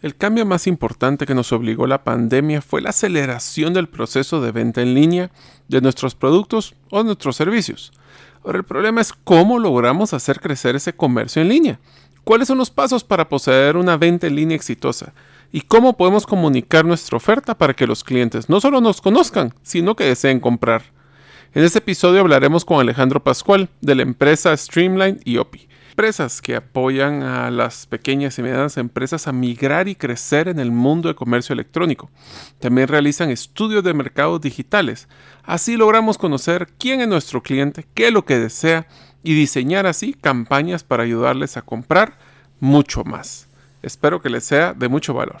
El cambio más importante que nos obligó la pandemia fue la aceleración del proceso de venta en línea de nuestros productos o nuestros servicios. Ahora el problema es cómo logramos hacer crecer ese comercio en línea. ¿Cuáles son los pasos para poseer una venta en línea exitosa? ¿Y cómo podemos comunicar nuestra oferta para que los clientes no solo nos conozcan, sino que deseen comprar? En este episodio hablaremos con Alejandro Pascual de la empresa Streamline y OPI empresas que apoyan a las pequeñas y medianas empresas a migrar y crecer en el mundo de comercio electrónico. También realizan estudios de mercados digitales. Así logramos conocer quién es nuestro cliente, qué es lo que desea y diseñar así campañas para ayudarles a comprar mucho más. Espero que les sea de mucho valor.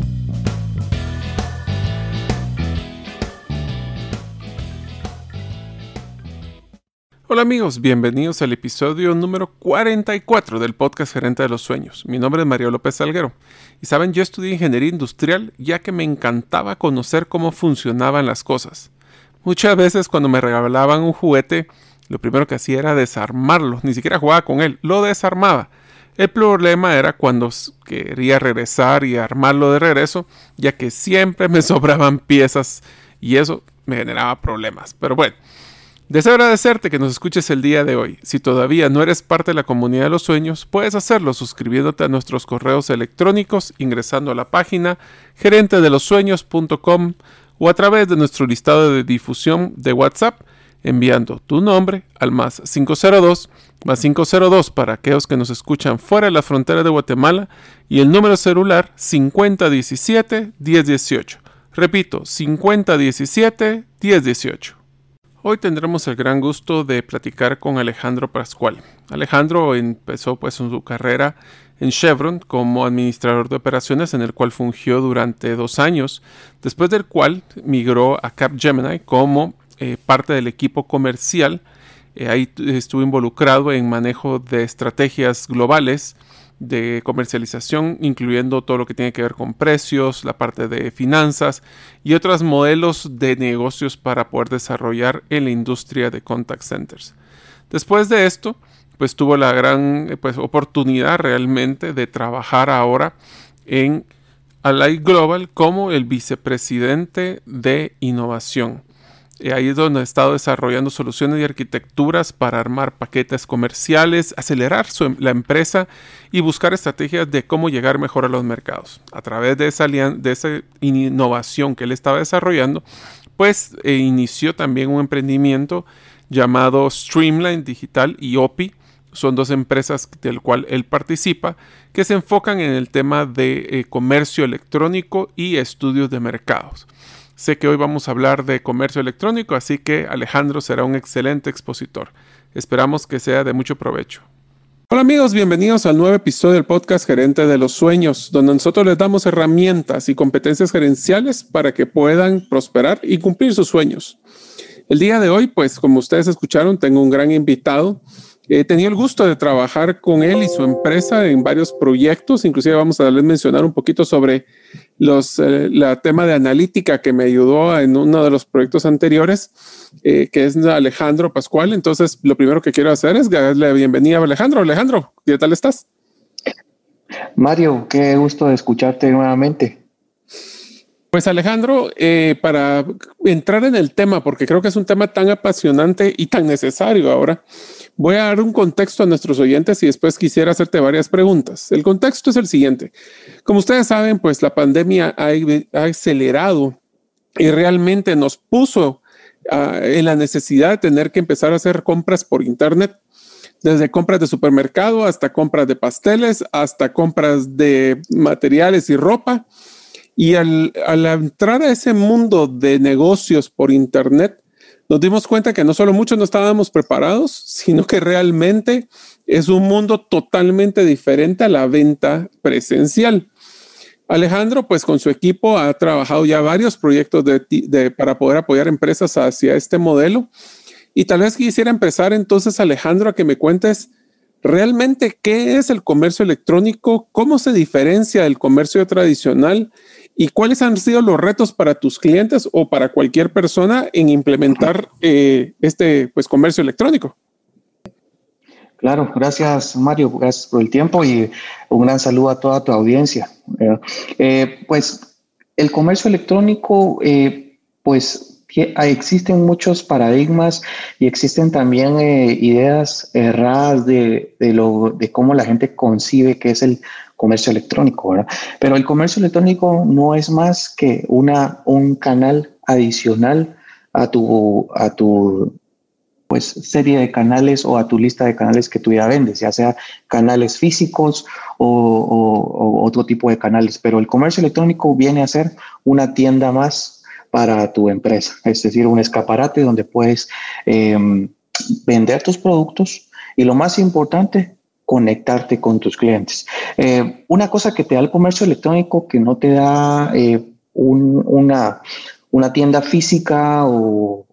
Hola amigos, bienvenidos al episodio número 44 del podcast Gerente de los Sueños. Mi nombre es Mario López Salguero y saben, yo estudié ingeniería industrial ya que me encantaba conocer cómo funcionaban las cosas. Muchas veces cuando me regalaban un juguete, lo primero que hacía era desarmarlo, ni siquiera jugaba con él, lo desarmaba. El problema era cuando quería regresar y armarlo de regreso, ya que siempre me sobraban piezas y eso me generaba problemas. Pero bueno, Deseo agradecerte que nos escuches el día de hoy. Si todavía no eres parte de la comunidad de los sueños, puedes hacerlo suscribiéndote a nuestros correos electrónicos ingresando a la página gerentedelosueños.com o a través de nuestro listado de difusión de WhatsApp enviando tu nombre al más 502 más 502 para aquellos que nos escuchan fuera de la frontera de Guatemala y el número celular 5017 1018. Repito, 5017 1018. Hoy tendremos el gran gusto de platicar con Alejandro Pascual. Alejandro empezó pues su carrera en Chevron como administrador de operaciones en el cual fungió durante dos años, después del cual migró a Capgemini como eh, parte del equipo comercial. Eh, ahí estuvo involucrado en manejo de estrategias globales de comercialización, incluyendo todo lo que tiene que ver con precios, la parte de finanzas y otros modelos de negocios para poder desarrollar en la industria de contact centers. Después de esto, pues tuvo la gran pues, oportunidad realmente de trabajar ahora en Allied Global como el vicepresidente de innovación. Y ahí es donde ha estado desarrollando soluciones y arquitecturas para armar paquetes comerciales, acelerar em, la empresa y buscar estrategias de cómo llegar mejor a los mercados. A través de esa, innovación que él estaba desarrollando, pues eh, inició también un emprendimiento llamado Streamline Digital y OPI. Son dos empresas del cual él participa que se enfocan en el tema de eh, comercio electrónico y estudios de mercados. Sé que hoy vamos a hablar de comercio electrónico, así que Alejandro será un excelente expositor. Esperamos que sea de mucho provecho. Hola amigos, bienvenidos al nuevo episodio del podcast Gerente de los Sueños, donde nosotros les damos herramientas y competencias gerenciales para que puedan prosperar y cumplir sus sueños. El día de hoy, pues como ustedes escucharon, tengo un gran invitado He tenido el gusto de trabajar con él y su empresa en varios proyectos, inclusive vamos a darles mencionar un poquito sobre los, eh, la tema de analítica que me ayudó en uno de los proyectos anteriores, eh, que es Alejandro Pascual. Entonces, lo primero que quiero hacer es darle la bienvenida a Alejandro. Alejandro, ¿qué tal estás? Mario, qué gusto escucharte nuevamente. Pues Alejandro, eh, para entrar en el tema, porque creo que es un tema tan apasionante y tan necesario ahora, voy a dar un contexto a nuestros oyentes y después quisiera hacerte varias preguntas. El contexto es el siguiente. Como ustedes saben, pues la pandemia ha, acelerado y realmente nos puso ah, en la necesidad de tener que empezar a hacer compras por Internet desde compras de supermercado hasta compras de pasteles, hasta compras de materiales y ropa. Y al, al entrar a ese mundo de negocios por Internet, nos dimos cuenta que no solo muchos no estábamos preparados, sino que realmente es un mundo totalmente diferente a la venta presencial. Alejandro, pues con su equipo ha trabajado ya varios proyectos de, para poder apoyar empresas hacia este modelo Y tal vez quisiera empezar entonces, Alejandro, a que me cuentes realmente qué es el comercio electrónico, cómo se diferencia del comercio tradicional y cuáles han sido los retos para tus clientes o para cualquier persona en implementar eh, este pues, comercio electrónico. Claro, gracias Mario, gracias por el tiempo y un gran saludo a toda tu audiencia. Eh, eh, pues el comercio electrónico, pues existen muchos paradigmas y existen también ideas erradas de, lo, de cómo la gente concibe que es el comercio electrónico, ¿verdad? Pero el comercio electrónico no es más que una, un canal adicional a tu, a tu pues, serie de canales o a tu lista de canales que tú ya vendes, ya sea canales físicos o, otro tipo de canales. Pero el comercio electrónico viene a ser una tienda más para tu empresa, es decir, un escaparate donde puedes em, vender tus productos y lo más importante, conectarte con tus clientes. Eh, una cosa que te da el comercio electrónico que no te da eh, una, una, tienda física o,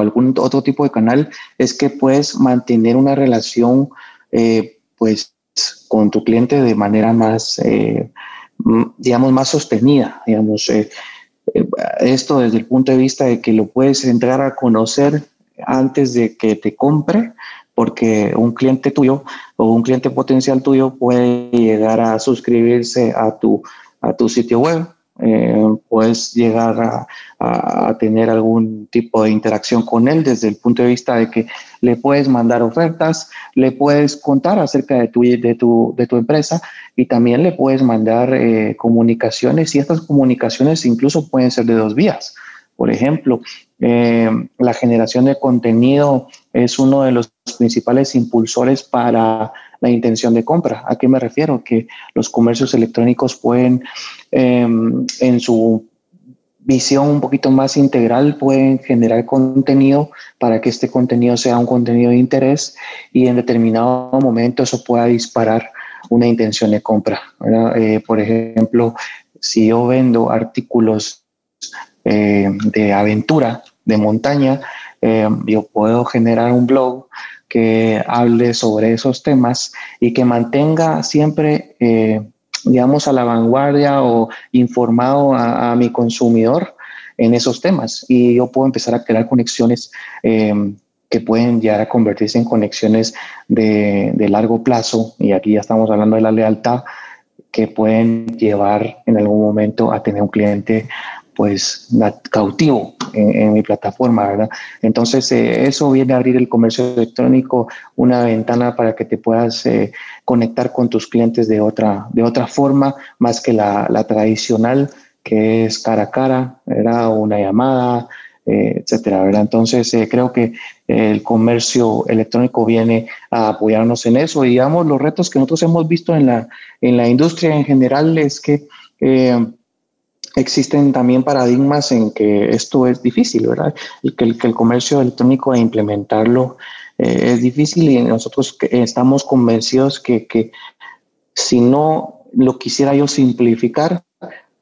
algún otro tipo de canal es que puedes mantener una relación eh, pues con tu cliente de manera más digamos más sostenida digamos esto desde el punto de vista de que lo puedes entrar a conocer antes de que te compre, porque un cliente tuyo o un cliente potencial tuyo puede llegar a suscribirse a tu, a tu sitio web eh, puedes llegar a, tener algún tipo de interacción con él desde el punto de vista de que le puedes mandar ofertas, le puedes contar acerca de tu, de tu, de tu empresa y también le puedes mandar eh, comunicaciones y estas comunicaciones incluso pueden ser de dos vías. Por ejemplo, eh, la generación de contenido es uno de los principales impulsores para la intención de compra. ¿A qué me refiero? Que los comercios electrónicos pueden, em, en su visión un poquito más integral, pueden generar contenido para que este contenido sea un contenido de interés y en determinado momento eso pueda disparar una intención de compra. Eh, por ejemplo, si yo vendo artículos eh, de aventura, de montaña, eh, yo puedo generar un blog que hable sobre esos temas y que mantenga siempre, eh, digamos, a la vanguardia o informado a, mi consumidor en esos temas. Y yo puedo empezar a crear conexiones em, que pueden llegar a convertirse en conexiones de, de largo plazo. Y aquí ya estamos hablando de la lealtad que pueden llevar en algún momento a tener un cliente pues cautivo en, mi plataforma, ¿verdad? Entonces eh, eso viene a abrir el comercio electrónico, una ventana para que te puedas eh, conectar con tus clientes de otra, de otra forma, más que la, tradicional, que es cara a cara, ¿verdad? Una llamada, eh, etcétera, ¿verdad? Entonces creo que el comercio electrónico viene a apoyarnos en eso. Y digamos, los retos que nosotros hemos visto en la, en la industria en general es que existen también paradigmas en que esto es difícil, ¿verdad? Y que el, comercio electrónico e implementarlo eh, es difícil y nosotros estamos convencidos que, que si no lo quisiera yo simplificar,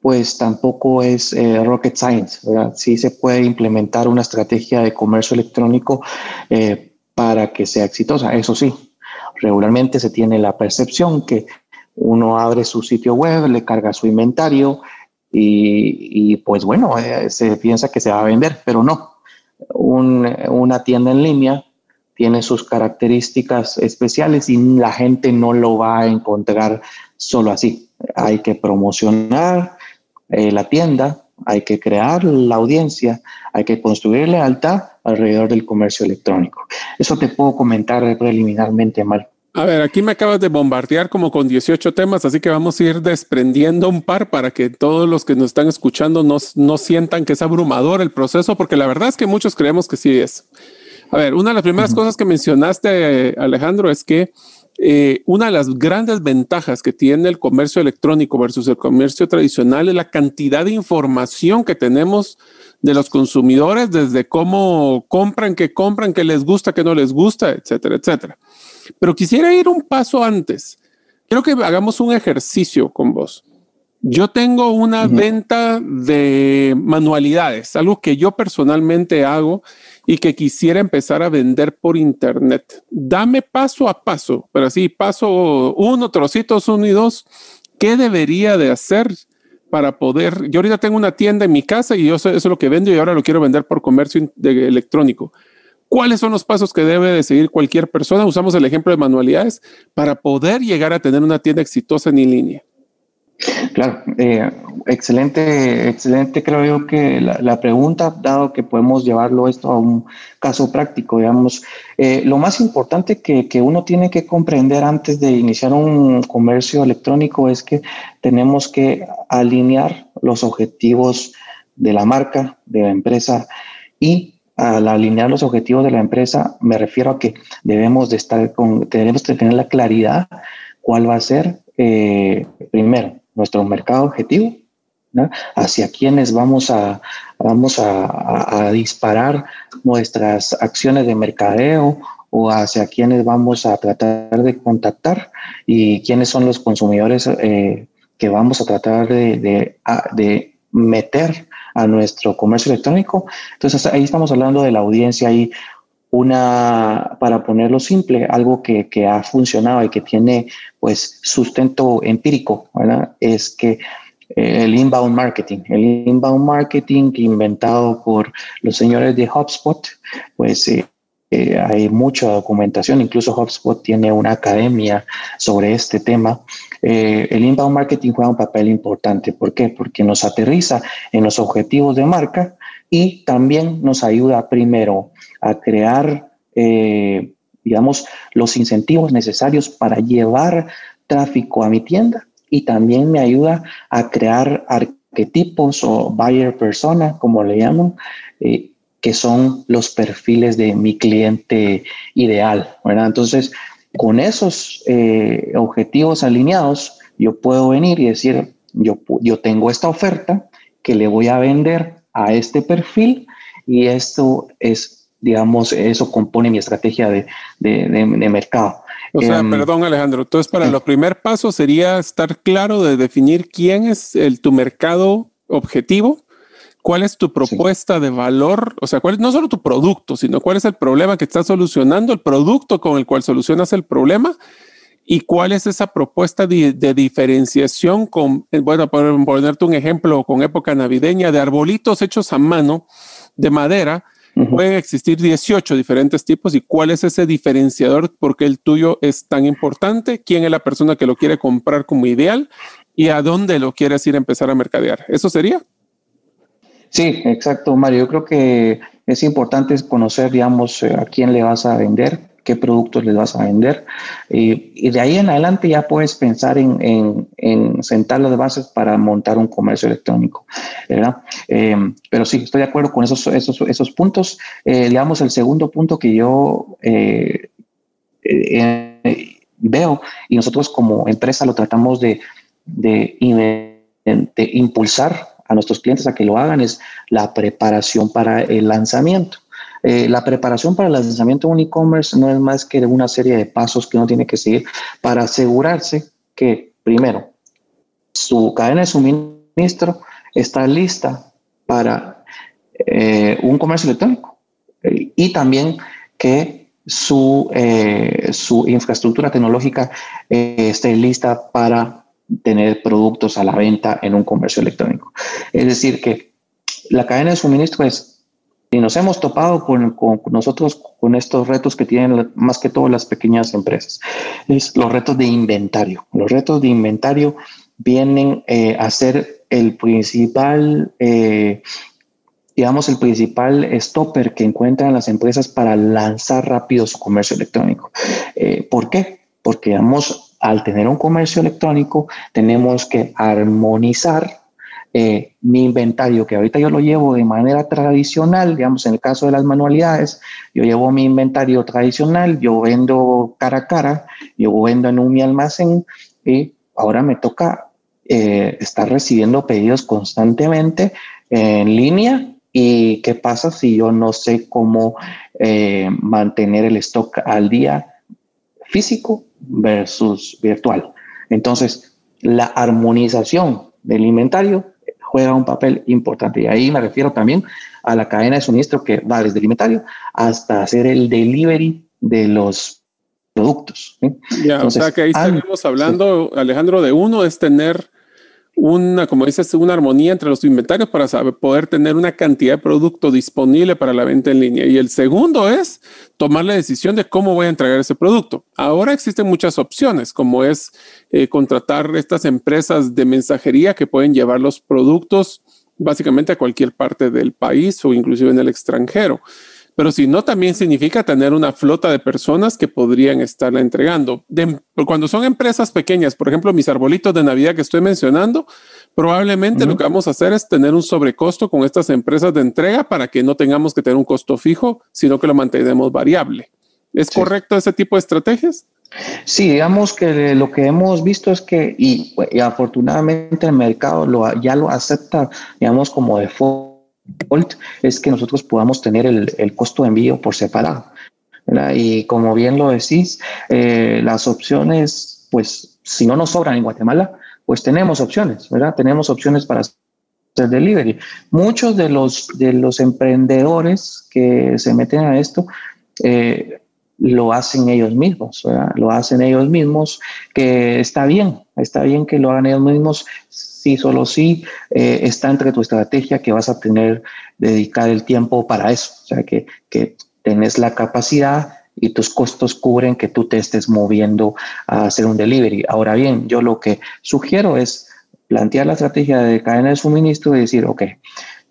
pues tampoco es eh, rocket science, ¿verdad? Sí se puede implementar una estrategia de comercio electrónico eh, para que sea exitosa, eso sí. Regularmente se tiene la percepción que uno abre su sitio web, le carga su inventario, y, pues bueno, eh, se piensa que se va a vender, pero no. una tienda en línea tiene sus características especiales y la gente no lo va a encontrar solo así. Hay que promocionar eh, la tienda, hay que crear la audiencia, hay que construir lealtad alrededor del comercio electrónico. Eso te puedo comentar preliminarmente, Mal. A ver, aquí me acabas de bombardear como con 18 temas, así que vamos a ir desprendiendo un par para que todos los que nos están escuchando no, no sientan que es abrumador el proceso, porque la verdad es que muchos creemos que sí es. A ver, una de las primeras cosas que mencionaste, Alejandro, es que eh, una de las grandes ventajas que tiene el comercio electrónico versus el comercio tradicional es la cantidad de información que tenemos de los consumidores, desde cómo compran, qué compran, qué les gusta, qué no les gusta, etcétera, etcétera. Pero quisiera ir un paso antes. Quiero que hagamos un ejercicio con vos. Yo tengo una venta de manualidades, algo que yo personalmente hago y que quisiera empezar a vender por internet. Dame paso a paso, pero así, paso uno, trocitos uno y dos, ¿qué debería de hacer para poder? Yo ahorita tengo una tienda en mi casa y yo eso es lo que vendo y ahora lo quiero vender por comercio electrónico. ¿Cuáles son los pasos que debe de seguir cualquier persona? Usamos el ejemplo de manualidades para poder llegar a tener una tienda exitosa en línea. Claro, eh, excelente, excelente creo yo que la, pregunta, dado que podemos llevarlo esto a un caso práctico, digamos, eh, lo más importante que, que, uno tiene que comprender antes de iniciar un comercio electrónico es que tenemos que alinear los objetivos de la marca, de la empresa y al alinear los objetivos de la empresa me refiero a que debemos de estar con, debemos de tener la claridad cuál va a ser eh, primero nuestro mercado objetivo, hacia quienes vamos a, vamos a, disparar nuestras acciones de mercadeo o hacia quienes vamos a tratar de contactar y quiénes son los consumidores eh, que vamos a tratar de, de, meter a nuestro comercio electrónico. Entonces ahí estamos hablando de la audiencia y una, para ponerlo simple, algo que, que, ha funcionado y que tiene pues sustento empírico, ¿verdad? Es que eh, el inbound marketing, el inbound marketing inventado por los señores de HubSpot, pues eh, eh, hay mucha documentación, incluso HubSpot tiene una academia sobre este tema. el inbound marketing juega un papel importante. ¿Por qué? Porque nos aterriza en los objetivos de marca y también nos ayuda primero a crear, eh, digamos, los incentivos necesarios para llevar tráfico a mi tienda y también me ayuda a crear arquetipos o buyer persona, como le llaman, eh, que son los perfiles de mi cliente ideal, ¿verdad? Entonces, con esos eh, objetivos alineados, yo puedo venir y decir, yo, yo tengo esta oferta que le voy a vender a este perfil y esto es digamos, eso compone mi estrategia de, mercado. O sea, em, perdón Alejandro, entonces para los primer paso sería estar claro de definir quién es el, tu mercado objetivo, cuál es tu propuesta de valor, o sea, cuál es no solo tu producto, sino cuál es el problema que estás solucionando, el producto con el cual solucionas el problema y cuál es esa propuesta de, diferenciación con, eh, bueno, por ponerte un ejemplo con época navideña de arbolitos hechos a mano de madera Pueden existir 18 diferentes tipos y cuál es ese diferenciador, por qué el tuyo es tan importante, quién es la persona que lo quiere comprar como ideal y a dónde lo quieres ir a empezar a mercadear. ¿Eso sería? Sí, exacto, Mario. Yo creo que es importante conocer, digamos, eh, a quién le vas a vender, qué productos les vas a vender. y de ahí en adelante ya puedes pensar en, sentar las bases para montar un comercio electrónico, ¿verdad? Eh, pero sí, estoy de acuerdo con esos, esos, esos puntos. Eh, digamos, el segundo punto que yo eh, veo y nosotros como empresa lo tratamos de, de, de impulsar a nuestros clientes a que lo hagan es la preparación para el lanzamiento. Eh, la preparación para el lanzamiento de un e-commerce no es más que una serie de pasos que uno tiene que seguir para asegurarse que, primero, su cadena de suministro está lista para eh, un comercio electrónico eh, y también que su, su infraestructura tecnológica esté lista para tener productos a la venta en un comercio electrónico. Es decir, que la cadena de suministro es y nos hemos topado con, nosotros con estos retos que tienen más que todo las pequeñas empresas. Es los retos de inventario. Los retos de inventario vienen eh, a ser el principal, eh, digamos, el principal stopper que encuentran las empresas para lanzar rápido su comercio electrónico. Eh, ¿Por qué? Porque, digamos, al tener un comercio electrónico, tenemos que armonizar eh, mi inventario, que ahorita yo lo llevo de manera tradicional, digamos, en el caso de las manualidades, yo llevo mi inventario tradicional, yo vendo cara a cara, yo vendo en un mi almacén y ahora me toca eh, estar recibiendo pedidos constantemente en línea. Y qué pasa si yo no sé cómo eh, mantener el stock al día físico versus virtual. Entonces, la armonización del inventario juega un papel importante. Y ahí me refiero también a la cadena de suministro que va desde el inventario hasta hacer el delivery de los productos. Ya, o sea que ahí estamos hablando, Alejandro, de uno es tener una, como dices, una armonía entre los inventarios para saber, poder tener una cantidad de producto disponible para la venta en línea. Y el segundo es tomar la decisión de cómo voy a entregar ese producto. Ahora existen muchas opciones, como es eh, contratar estas empresas de mensajería que pueden llevar los productos básicamente a cualquier parte del país o inclusive en el extranjero pero si no, también significa tener una flota de personas que podrían estarla entregando. cuando son empresas pequeñas, por ejemplo, mis arbolitos de Navidad que estoy mencionando, probablemente lo que vamos a hacer es tener un sobrecosto con estas empresas de entrega para que no tengamos que tener un costo fijo, sino que lo mantenemos variable. ¿Es correcto ese tipo de estrategias? Sí, digamos que lo que hemos visto es que, y, afortunadamente el mercado lo, ya lo acepta, digamos, como de forma es que nosotros podamos tener el, costo de envío por separado. Y como bien lo decís, eh, las opciones, pues si no nos sobran en Guatemala, pues tenemos opciones, ¿verdad? Tenemos opciones para hacer delivery. Muchos de los, de los emprendedores que se meten a esto, eh, lo hacen ellos mismos, ¿verdad? lo hacen ellos mismos, que está bien, está bien que lo hagan ellos mismos, si solo si eh, está entre tu estrategia que vas a tener, dedicar el tiempo para eso, o sea, que, que tenés la capacidad y tus costos cubren que tú te estés moviendo a hacer un delivery. Ahora bien, yo lo que sugiero es plantear la estrategia de cadena de suministro y decir, ok,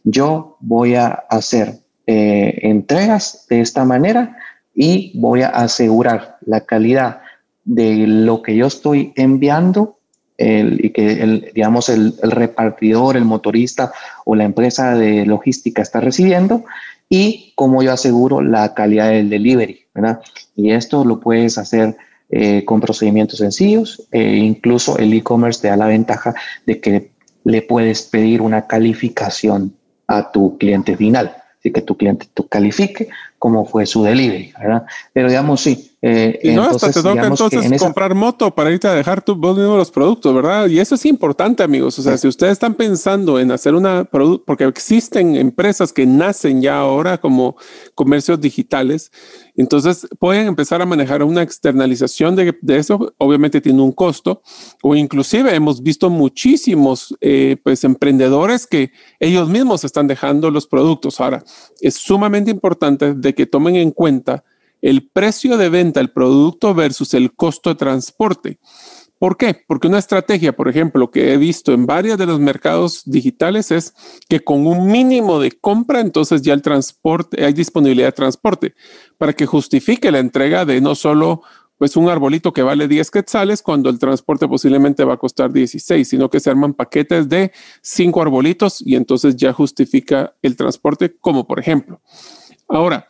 yo voy a hacer eh, entregas de esta manera y voy a asegurar la calidad de lo que yo estoy enviando el, y que el, digamos el, repartidor, el motorista o la empresa de logística está recibiendo y cómo yo aseguro la calidad del delivery, ¿verdad? Y esto lo puedes hacer eh, con procedimientos sencillos, e incluso el e-commerce te da la ventaja de que le puedes pedir una calificación a tu cliente final, así que tu cliente tú califique cómo fue su delivery, ¿verdad? Pero digamos, sí, eh, y no, hasta te toca entonces comprar moto para irte a dejar tu, vos mismo los productos, ¿verdad? Y eso es importante, amigos. O sea, si ustedes están pensando en hacer una producto, porque existen empresas que nacen ya ahora como comercios digitales, entonces pueden empezar a manejar una externalización de, de eso. Obviamente tiene un costo, o inclusive hemos visto muchísimos eh, pues emprendedores que ellos mismos están dejando los productos. Ahora, es sumamente importante de que tomen en cuenta el precio de venta del producto versus el costo de transporte. ¿Por qué? Porque una estrategia, por ejemplo, que he visto en varios de los mercados digitales es que con un mínimo de compra, entonces ya el transporte, hay disponibilidad de transporte para que justifique la entrega de no solo pues un arbolito que vale 10 quetzales cuando el transporte posiblemente va a costar 16, sino que se arman paquetes de 5 arbolitos y entonces ya justifica el transporte, como por ejemplo. Ahora,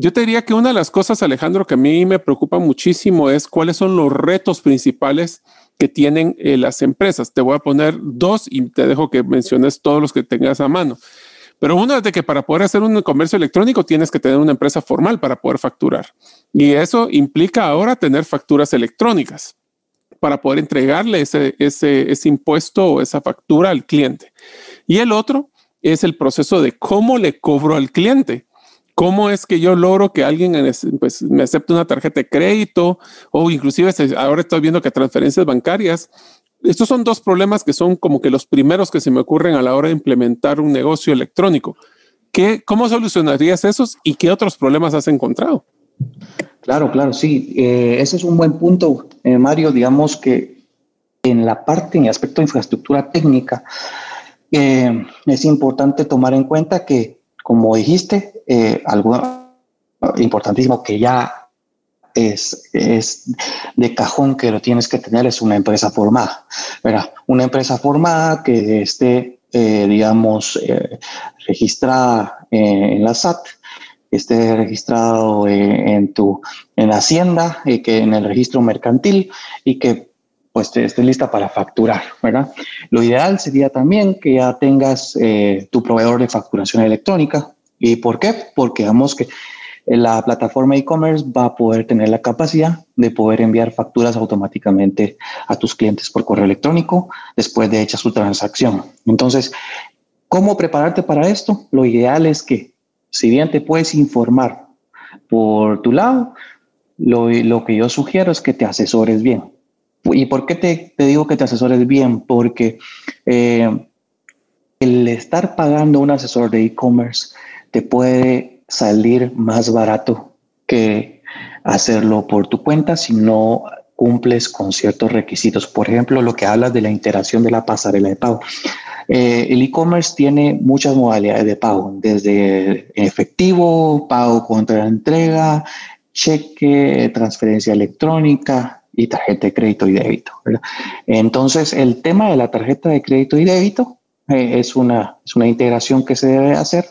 yo te diría que una de las cosas, Alejandro, que a mí me preocupa muchísimo es cuáles son los retos principales que tienen eh, las empresas. Te voy a poner dos y te dejo que menciones todos los que tengas a mano. Pero uno es de que para poder hacer un comercio electrónico tienes que tener una empresa formal para poder facturar. Y eso implica ahora tener facturas electrónicas para poder entregarle ese, ese, ese impuesto o esa factura al cliente. Y el otro es el proceso de cómo le cobro al cliente. ¿Cómo es que yo logro que alguien pues, me acepte una tarjeta de crédito o inclusive ahora estoy viendo que transferencias bancarias? Estos son dos problemas que son como que los primeros que se me ocurren a la hora de implementar un negocio electrónico. ¿Qué, ¿Cómo solucionarías esos y qué otros problemas has encontrado? Claro, claro, sí. Eh, ese es un buen punto, eh, Mario. Digamos que en la parte, en el aspecto de infraestructura técnica, eh, es importante tomar en cuenta que como dijiste, eh, algo importantísimo que ya es, es de cajón que lo tienes que tener es una empresa formada. ¿verdad? Una empresa formada que esté, eh, digamos, eh, registrada en la SAT, esté registrado en tu en Hacienda y que en el registro mercantil y que pues esté lista para facturar, ¿verdad? Lo ideal sería también que ya tengas eh, tu proveedor de facturación electrónica. ¿Y por qué? Porque digamos que la plataforma e-commerce va a poder tener la capacidad de poder enviar facturas automáticamente a tus clientes por correo electrónico después de hecha su transacción. Entonces, ¿cómo prepararte para esto? Lo ideal es que, si bien te puedes informar por tu lado, lo, que yo sugiero es que te asesores bien. ¿Y por qué te, digo que te asesores bien? Porque eh, el estar pagando un asesor de e-commerce te puede salir más barato que hacerlo por tu cuenta si no cumples con ciertos requisitos. Por ejemplo, lo que hablas de la integración de la pasarela de pago. Eh, el e-commerce tiene muchas modalidades de pago, desde efectivo, pago contra entrega, cheque, transferencia electrónica y tarjeta de crédito y débito. Entonces, el tema de la tarjeta de crédito y débito eh, es, una, es una integración que se debe hacer.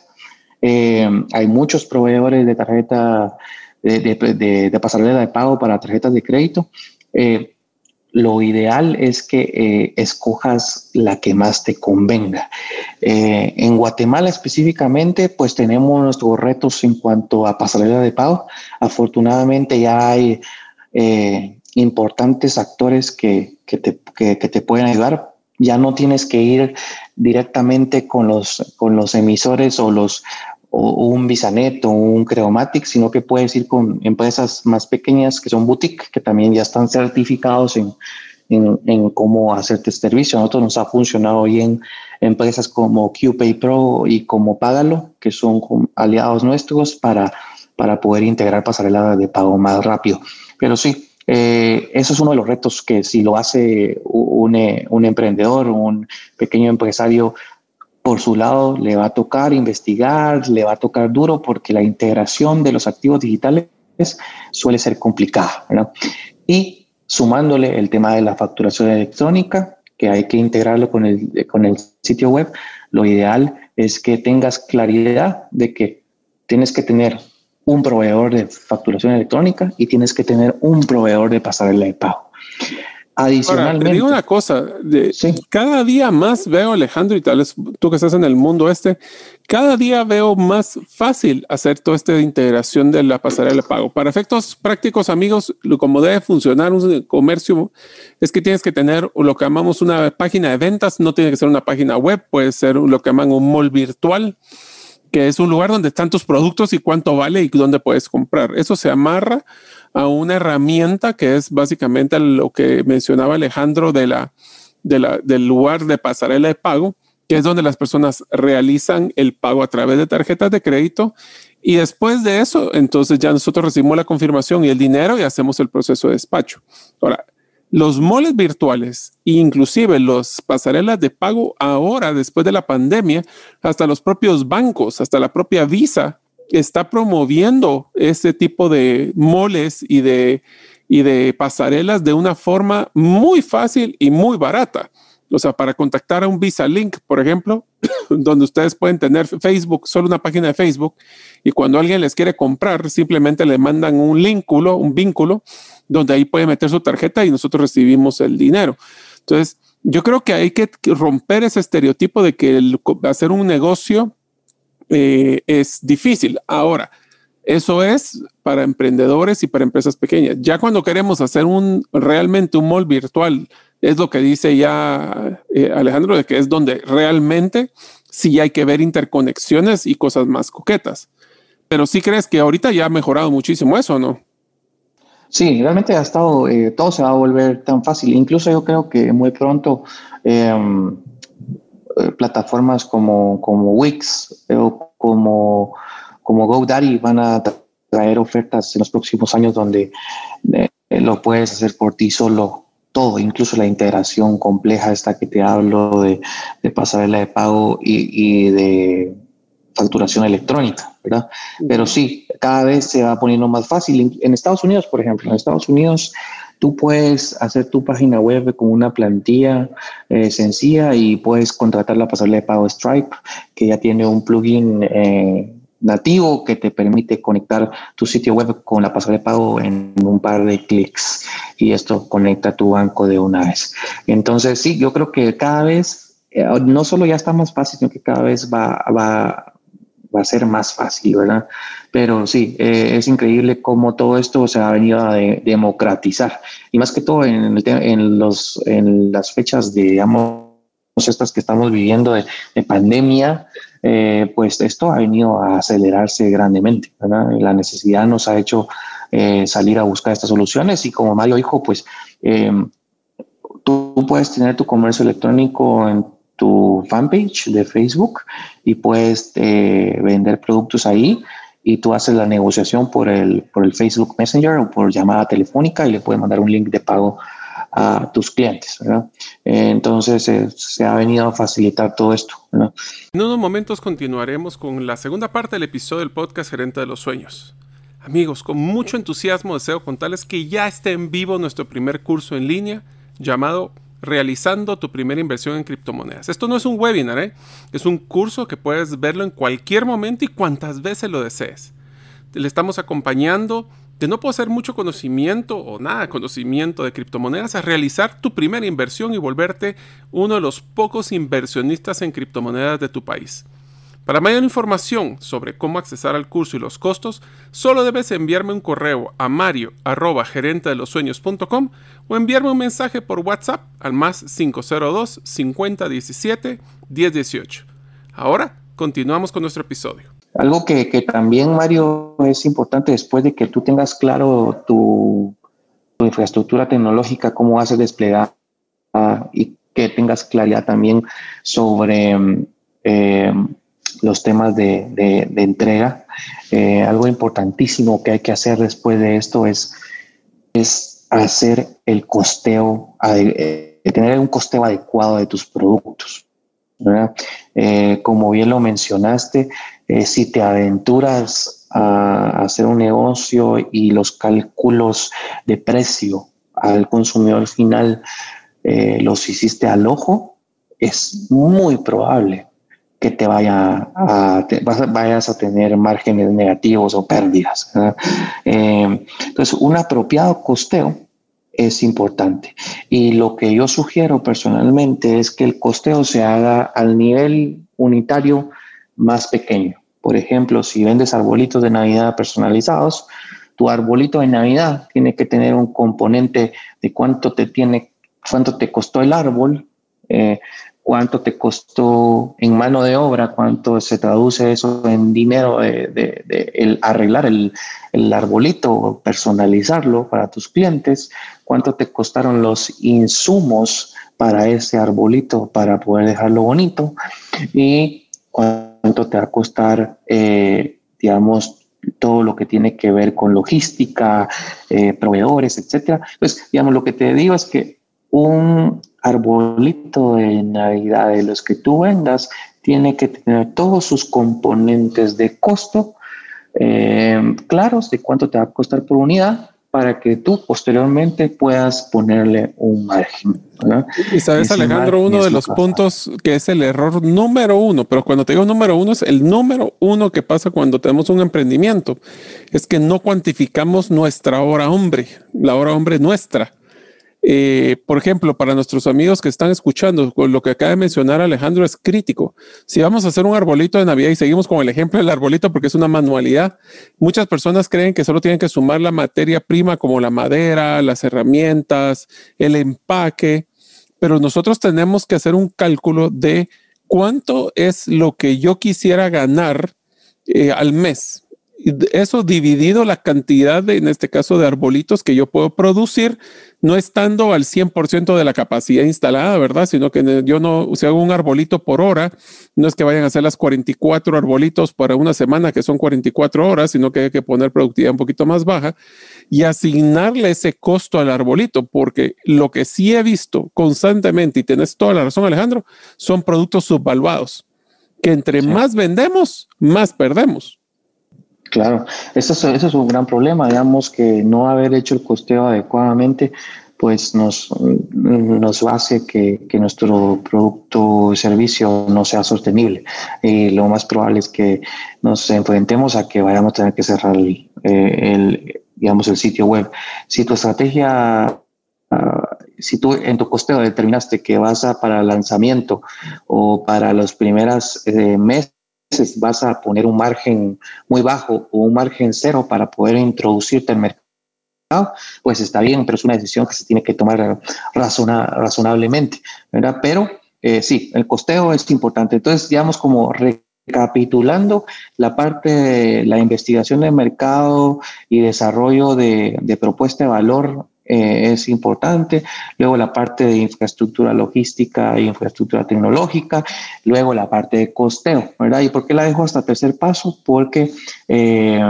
Eh, hay muchos proveedores de tarjeta de, de, de, pasarela de pago para tarjetas de crédito. Eh, lo ideal es que escojas la que más te convenga. en Guatemala específicamente, pues tenemos nuestros retos en cuanto a pasarela de pago. Afortunadamente ya hay importantes actores que, que, te, que, te, pueden ayudar ya no tienes que ir directamente con los, con los emisores o los o un Bisanet o un Creomatic, sino que puedes ir con empresas más pequeñas que son boutique, que también ya están certificados en, en, en cómo hacerte este servicio. A nosotros nos ha funcionado bien empresas como QPay Pro y como Págalo, que son aliados nuestros para, para poder integrar pasarela de pago más rápido. Pero sí, eh, eso es uno de los retos que si lo hace un, eh, un emprendedor, un pequeño empresario, por su lado le va a tocar investigar, le va a tocar duro porque la integración de los activos digitales suele ser complicada. Y sumándole el tema de la facturación electrónica, que hay que integrarlo con el, con el sitio web, lo ideal es que tengas claridad de que tienes que tener un proveedor de facturación electrónica y tienes que tener un proveedor de pasarela de pago. Adicionalmente. te digo una cosa, de, cada día más veo, Alejandro, y tal vez tú que estás en el mundo este, cada día veo más fácil hacer toda esta integración de la pasarela de pago. Para efectos prácticos, amigos, lo como debe funcionar un comercio es que tienes que tener lo que llamamos una página de ventas, no tiene que ser una página web, puede ser lo que llaman un mall virtual que es un lugar donde están tus productos y cuánto vale y dónde puedes comprar. Eso se amarra a una herramienta que es básicamente lo que mencionaba Alejandro de la, del lugar de pasarela de pago, que es donde las personas realizan el pago a través de tarjetas de crédito. Y después de eso, entonces ya nosotros recibimos la confirmación y el dinero y hacemos el proceso de despacho. Ahora, los moles virtuales, inclusive los pasarelas de pago ahora, después de la pandemia, hasta los propios bancos, hasta la propia Visa, está promoviendo este tipo de moles y de, y de pasarelas de una forma muy fácil y muy barata. O sea, para contactar a un Visa Link, por ejemplo, donde ustedes pueden tener Facebook, solo una página de Facebook, y cuando alguien les quiere comprar, simplemente le mandan un vínculo, un vínculo, donde ahí puede meter su tarjeta y nosotros recibimos el dinero. Entonces, yo creo que hay que romper ese estereotipo de que hacer un negocio eh, es difícil. Ahora, eso es para emprendedores y para empresas pequeñas. Ya cuando queremos hacer un realmente un mall virtual, es lo que dice ya eh, Alejandro, de que es donde realmente sí hay que ver interconexiones y cosas más coquetas. Pero sí crees que ahorita ya ha mejorado muchísimo eso, ¿no? Sí, realmente ha estado, eh, todo se va a volver tan fácil. Incluso yo creo que muy pronto em, eh, plataformas como, como Wix eh, o como, como GoDaddy van a traer ofertas en los próximos años donde lo puedes hacer por ti solo todo, incluso la integración compleja esta que te hablo de, de pasarela de pago y, y de facturación electrónica, ¿verdad? Pero sí, cada vez se va poniendo más fácil. En Estados Unidos, por ejemplo, en Estados Unidos tú puedes hacer tu página web con una plantilla eh, sencilla y puedes contratar la pasarela de pago Stripe, que ya tiene un plugin eh, nativo que te permite conectar tu sitio web con la pasarela de pago en un par de clics y esto conecta tu banco de una vez. Entonces, sí, yo creo que cada vez, eh, no solo ya está más fácil, sino que cada vez va, va, va a ser más fácil, ¿verdad? Pero sí, eh, es increíble cómo todo esto se ha venido a democratizar y más que todo en, en, los, en las fechas, de, digamos, estas que estamos viviendo de, pandemia, eh, pues esto ha venido a acelerarse grandemente, ¿verdad? La necesidad nos ha hecho eh, salir a buscar estas soluciones y como Mario dijo, pues tú puedes tener tu comercio electrónico en tu fanpage de Facebook y puedes eh, vender productos ahí y tú haces la negociación por el, por el Facebook Messenger o por llamada telefónica y le puedes mandar un link de pago a tus clientes. Entonces eh, se ha venido a facilitar todo esto. En unos momentos continuaremos con la segunda parte del episodio del podcast Gerente de los Sueños. Amigos, con mucho entusiasmo deseo contarles que ya está en vivo nuestro primer curso en línea llamado realizando tu primera inversión en criptomonedas. Esto no es un webinar, ¿eh? es un curso que puedes verlo en cualquier momento y cuantas veces lo desees. Le estamos acompañando de no poseer mucho conocimiento o nada de conocimiento de criptomonedas a realizar tu primera inversión y volverte uno de los pocos inversionistas en criptomonedas de tu país. Para mayor información sobre cómo accesar al curso y los costos, solo debes enviarme un correo a mario o enviarme un mensaje por WhatsApp al más 502 5017 1018. Ahora continuamos con nuestro episodio. Algo que, también, Mario, es importante después de que tú tengas claro tu, infraestructura tecnológica, cómo vas desplegar y que tengas claridad también sobre eh, los temas de, entrega. Eh, algo importantísimo que hay que hacer después de esto es, es hacer el costeo, eh, tener un costeo adecuado de tus productos. Eh, como bien lo mencionaste, si te aventuras a hacer un negocio y los cálculos de precio al consumidor final los hiciste al ojo, es muy probable que te vaya a, vayas a tener márgenes negativos o pérdidas. Eh, entonces, un apropiado costeo es importante. Y lo que yo sugiero personalmente es que el costeo se haga al nivel unitario más pequeño. Por ejemplo, si vendes arbolitos de Navidad personalizados, tu arbolito de Navidad tiene que tener un componente de cuánto te tiene, cuánto te costó el árbol, eh, cuánto te costó en mano de obra, cuánto se traduce eso en dinero de, el arreglar el, el, arbolito, personalizarlo para tus clientes, cuánto te costaron los insumos para ese arbolito para poder dejarlo bonito y cuánto te va a costar, eh, digamos, todo lo que tiene que ver con logística, eh, proveedores, etcétera. Pues, digamos, lo que te digo es que un arbolito de Navidad de los que tú vendas tiene que tener todos sus componentes de costo eh, claros de cuánto te va a costar por unidad para que tú posteriormente puedas ponerle un margen. Y sabes, Alejandro, uno de los puntos que es el error número uno, pero cuando te digo número uno es el número uno que pasa cuando tenemos un emprendimiento, es que no cuantificamos nuestra hora hombre, la hora hombre nuestra. Eh, por ejemplo, para nuestros amigos que están escuchando, lo que acaba de mencionar Alejandro es crítico. Si vamos a hacer un arbolito de Navidad y seguimos con el ejemplo del arbolito porque es una manualidad, muchas personas creen que solo tienen que sumar la materia prima como la madera, las herramientas, el empaque, pero nosotros tenemos que hacer un cálculo de cuánto es lo que yo quisiera ganar eh, al mes eso dividido la cantidad de, en este caso, de arbolitos que yo puedo producir no estando al 100% de la capacidad instalada, ¿verdad? Sino que yo no, si hago un arbolito por hora, no es que vayan a hacer las 44 arbolitos para una semana, que son 44 horas, sino que hay que poner productividad un poquito más baja y asignarle ese costo al arbolito, porque lo que sí he visto constantemente, y tienes toda la razón Alejandro, son productos subvaluados, que entre más vendemos, más perdemos. Claro, eso es, eso es un gran problema, digamos que no haber hecho el costeo adecuadamente pues nos, nos hace que, que nuestro producto o servicio no sea sostenible. Y lo más probable es que nos enfrentemos a que vayamos a tener que cerrar el, eh, digamos, el sitio web. Si tu estrategia, ah, si tú en tu costeo determinaste que vas a para lanzamiento o para los primeros eh, meses, vas a poner un margen muy bajo o un margen cero para poder introducirte al mercado, pues está bien, pero es una decisión que se tiene que tomar razonablemente, ¿verdad? Pero eh, sí, el costeo es importante. Entonces, digamos, como recapitulando la parte de la investigación de mercado y desarrollo de, de propuesta de valor eh, es importante, luego la parte de infraestructura logística e infraestructura tecnológica, luego la parte de costeo, ¿verdad? ¿Y por qué la dejo hasta tercer paso? Porque eh,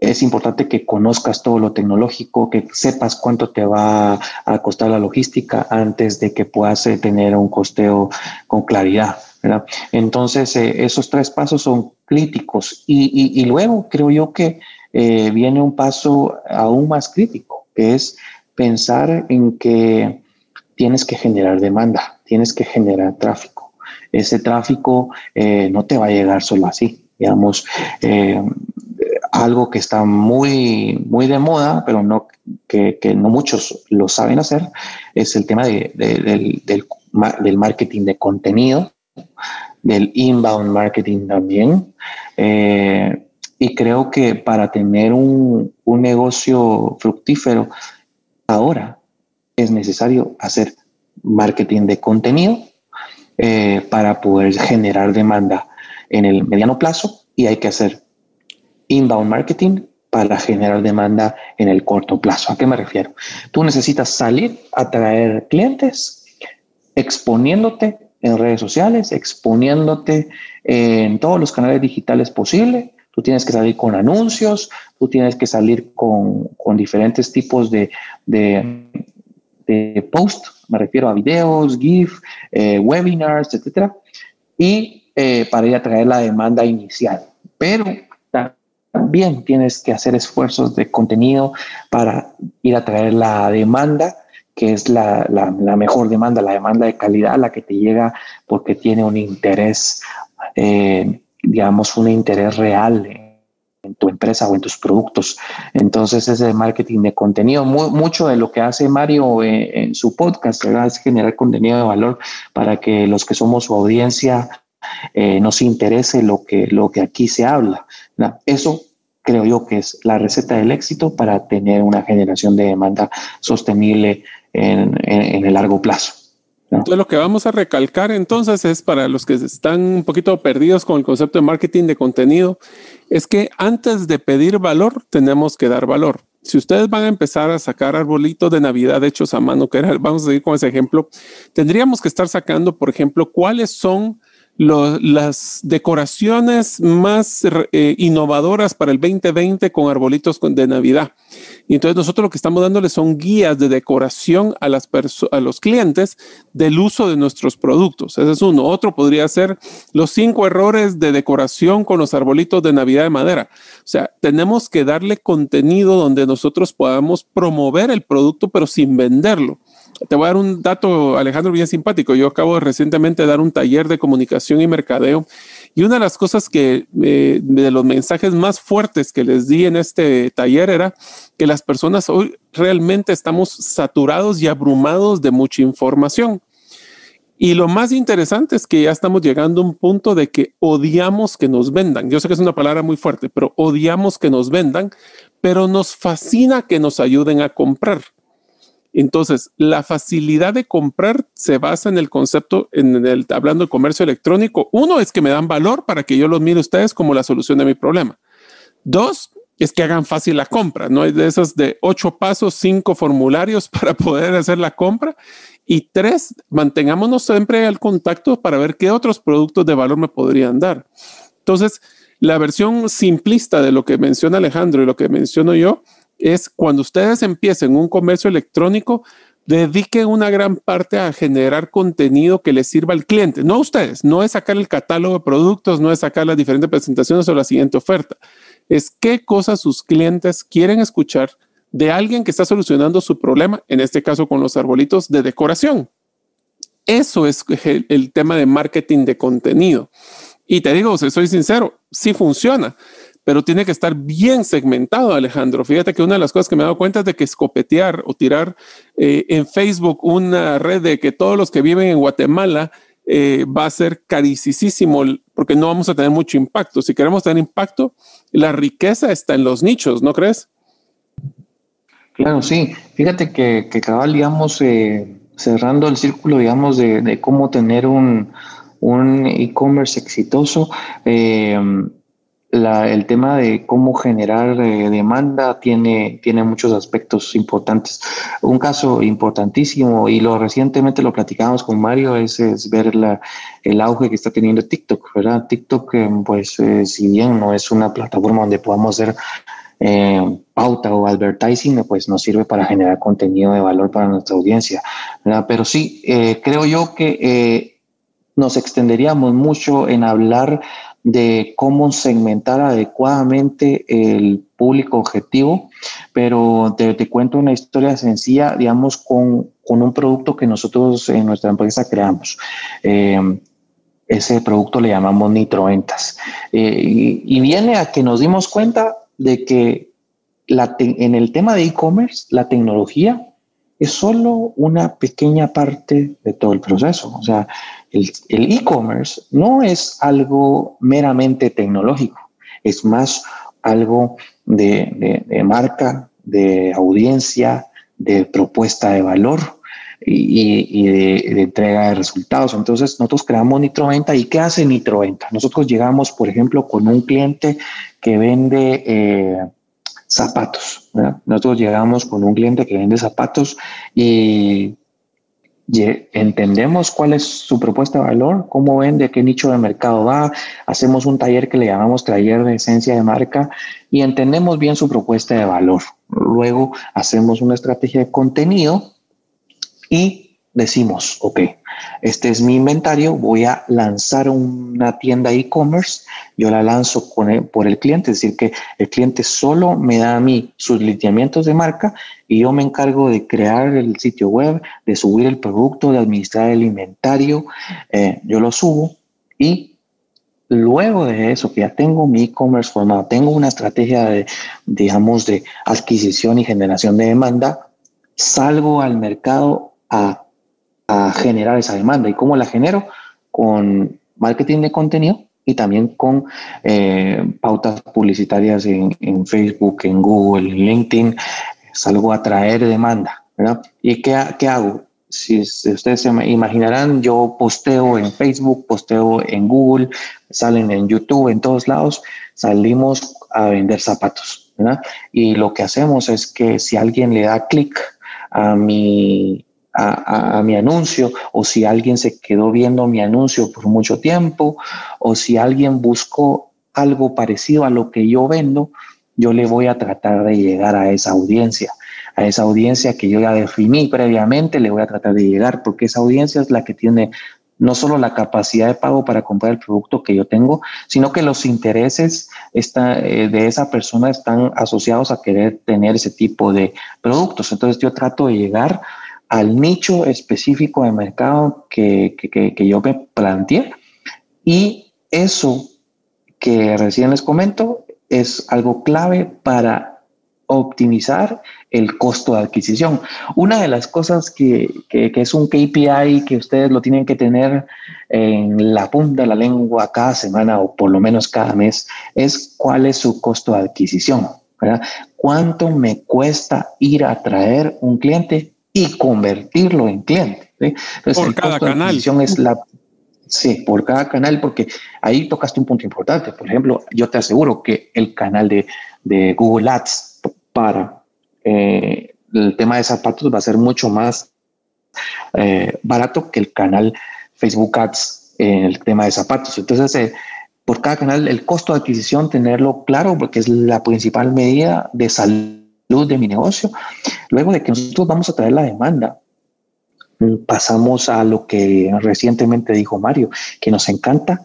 es importante que conozcas todo lo tecnológico, que sepas cuánto te va a costar la logística antes de que puedas eh, tener un costeo con claridad. ¿verdad? Entonces, esos tres pasos son críticos y, y, luego creo yo que viene un paso aún más crítico es pensar en que tienes que generar demanda, tienes que generar tráfico. Ese tráfico eh, no te va a llegar solo así, digamos, eh, algo que está muy, muy de moda, pero no, que, no muchos lo saben hacer, es el tema del, del, marketing de contenido, del inbound marketing también. Eh, y creo que para tener un, un negocio fructífero, ahora es necesario hacer marketing de contenido eh, para poder generar demanda en el mediano plazo y hay que hacer inbound marketing para generar demanda en el corto plazo. ¿A qué me refiero? Tú necesitas salir a traer clientes exponiéndote en redes sociales, exponiéndote en todos los canales digitales posibles tú tienes que salir con anuncios, tú tienes que salir con, con diferentes tipos de, de, de, me refiero a videos, GIF, eh, webinars, etcétera, y eh, para ir a traer la demanda inicial. Pero también tienes que hacer esfuerzos de contenido para ir a traer la demanda que es la, la, la, mejor demanda, la demanda de calidad, la que te llega porque tiene un interés eh, digamos, un interés real en tu empresa o en tus productos. Entonces, ese marketing de contenido, mucho de lo que hace Mario en, su podcast es generar contenido de valor para que los que somos su audiencia eh, nos interese lo que, lo que aquí se habla. Eso creo yo que es la receta del éxito para tener una generación de demanda sostenible en el largo plazo. Entonces, lo que vamos a recalcar entonces es para los que están un poquito perdidos con el concepto de marketing de contenido, es que antes de pedir valor, tenemos que dar valor. Si ustedes van a empezar a sacar arbolitos de Navidad hechos a mano, que era, vamos a seguir con ese ejemplo, tendríamos que estar sacando, por ejemplo, cuáles son las decoraciones más eh, innovadoras para el 2020 con arbolitos de Navidad. Y entonces nosotros lo que estamos dándoles son guías de decoración a, a los clientes del uso de nuestros productos. Ese es uno. Otro podría ser los cinco errores de decoración con los arbolitos de Navidad de madera. O sea, tenemos que darle contenido donde nosotros podamos promover el producto, pero sin venderlo. Te voy a dar un dato, Alejandro, bien simpático. Yo acabo de recientemente dar un taller de comunicación y mercadeo y una de las cosas que eh, de los mensajes más fuertes que les di en este taller era que las personas hoy realmente estamos saturados y abrumados de mucha información. Y lo más interesante es que ya estamos llegando a un punto de que odiamos que nos vendan. Yo sé que es una palabra muy fuerte, pero odiamos que nos vendan, pero nos fascina que nos ayuden a comprar. Entonces, la facilidad de comprar se basa en el concepto, en el, hablando de comercio electrónico. Uno es que me dan valor para que yo los mire ustedes como la solución de mi problema. Dos, es que hagan fácil la compra. No hay de esos de ocho pasos, cinco formularios para poder hacer la compra. Y tres, mantengámonos siempre al contacto para ver qué otros productos de valor me podrían dar. Entonces, la versión simplista de lo que menciona Alejandro y lo que menciono yo es cuando ustedes empiecen un comercio electrónico, dediquen una gran parte a generar contenido que les sirva al cliente, no ustedes, no es sacar el catálogo de productos, no es sacar las diferentes presentaciones o la siguiente oferta, es qué cosas sus clientes quieren escuchar de alguien que está solucionando su problema, en este caso con los arbolitos de decoración. Eso es el tema de marketing de contenido. Y te digo, soy sincero, sí funciona pero tiene que estar bien segmentado, Alejandro. Fíjate que una de las cosas que me he dado cuenta es de que escopetear o tirar eh, en Facebook una red de que todos los que viven en Guatemala eh, va a ser carísimo porque no vamos a tener mucho impacto. Si queremos tener impacto, la riqueza está en los nichos, ¿no crees? Claro, sí. Fíjate que, que cabal, digamos, eh, cerrando el círculo, digamos, de, cómo tener un, e-commerce exitoso, eh, el tema de cómo generar eh, demanda tiene, tiene muchos aspectos importantes. Un caso importantísimo, y lo recientemente lo platicábamos con Mario, es, ver la, el auge que está teniendo TikTok, ¿verdad? TikTok, pues, si bien no es una plataforma donde podamos hacer eh, pauta o advertising, pues nos sirve para generar contenido de valor para nuestra audiencia. Pero sí, eh, creo yo que eh, nos extenderíamos mucho en hablar de cómo segmentar adecuadamente el público objetivo, pero te, te cuento una historia sencilla, digamos, con, con, un producto que nosotros en nuestra empresa creamos. ese producto le llamamos nitroventas. Y, y viene a que nos dimos cuenta de que la en el tema de e-commerce, la tecnología es solo una pequeña parte de todo el proceso. O sea, el e-commerce no es algo meramente tecnológico, es más algo de, marca, de audiencia, de propuesta de valor y, de, entrega de resultados. Entonces, nosotros creamos Nitroventa. ¿Y qué hace Nitroventa? Nosotros llegamos, por ejemplo, con un cliente que vende eh, zapatos. Nosotros llegamos con un cliente que vende zapatos y entendemos cuál es su propuesta de valor, cómo vende, qué nicho de mercado va, hacemos un taller que le llamamos taller de esencia de marca y entendemos bien su propuesta de valor. Luego hacemos una estrategia de contenido y decimos, ok, este es mi inventario, voy a lanzar una tienda e-commerce, yo la lanzo por el cliente, es decir, que el cliente solo me da a mí sus lineamientos de marca y yo me encargo de crear el sitio web, de subir el producto, de administrar el inventario, eh, yo lo subo y luego de eso, que ya tengo mi e-commerce formado, tengo una estrategia de, digamos, de adquisición y generación de demanda, salgo al mercado a a generar esa demanda. ¿Y cómo la genero? Con marketing de contenido y también con eh, pautas publicitarias en, Facebook, en Google, en LinkedIn. Salgo a traer demanda, ¿verdad? ¿Y qué, qué hago? Si, ustedes se imaginarán, yo posteo en Facebook, posteo en Google, salen en YouTube, en todos lados, salimos a vender zapatos, ¿verdad? Y lo que hacemos es que si alguien le da clic a mi a, mi anuncio o si alguien se quedó viendo mi anuncio por mucho tiempo o si alguien buscó algo parecido a lo que yo vendo, yo le voy a tratar de llegar a esa audiencia, a esa audiencia que yo ya definí previamente, le voy a tratar de llegar porque esa audiencia es la que tiene no solo la capacidad de pago para comprar el producto que yo tengo, sino que los intereses eh, de esa persona están asociados a querer tener ese tipo de productos. Entonces yo trato de llegar al nicho específico de mercado que, yo me planteé. Y eso que recién les comento es algo clave para optimizar el costo de adquisición. Una de las cosas que, que, es un KPI que ustedes lo tienen que tener en la punta de la lengua cada semana o por lo menos cada mes es cuál es su costo de adquisición. ¿Cuánto me cuesta ir a traer un cliente y convertirlo en cliente. por cada canal. Es la, sí, por cada canal, porque ahí tocaste un punto importante. Por ejemplo, yo te aseguro que el canal de, de Google Ads para eh, el tema de zapatos va a ser mucho más eh, barato que el canal Facebook Ads en el tema de zapatos. Entonces, eh, por cada canal, el costo de adquisición, tenerlo claro, porque es la principal medida de salud de mi negocio. Luego de que nosotros vamos a traer la demanda, pasamos a lo que recientemente dijo Mario, que nos encanta,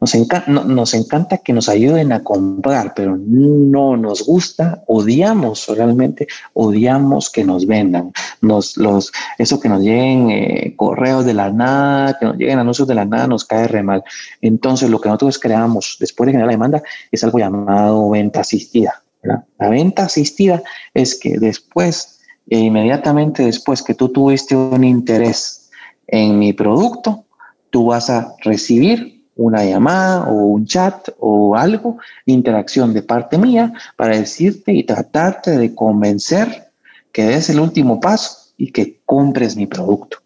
nos, encanta, nos encanta que nos ayuden a comprar, pero no nos gusta, odiamos realmente, odiamos que nos vendan, nos, los, eso que nos lleguen eh, correos de la nada, que nos lleguen anuncios de la nada, nos cae re mal. Entonces, lo que nosotros creamos después de generar la demanda es algo llamado venta asistida. La venta asistida es que después, e inmediatamente después que tú tuviste un interés en mi producto, tú vas a recibir una llamada o un chat o algo, interacción de parte mía para decirte y tratarte de convencer que des el último paso y que compres mi producto.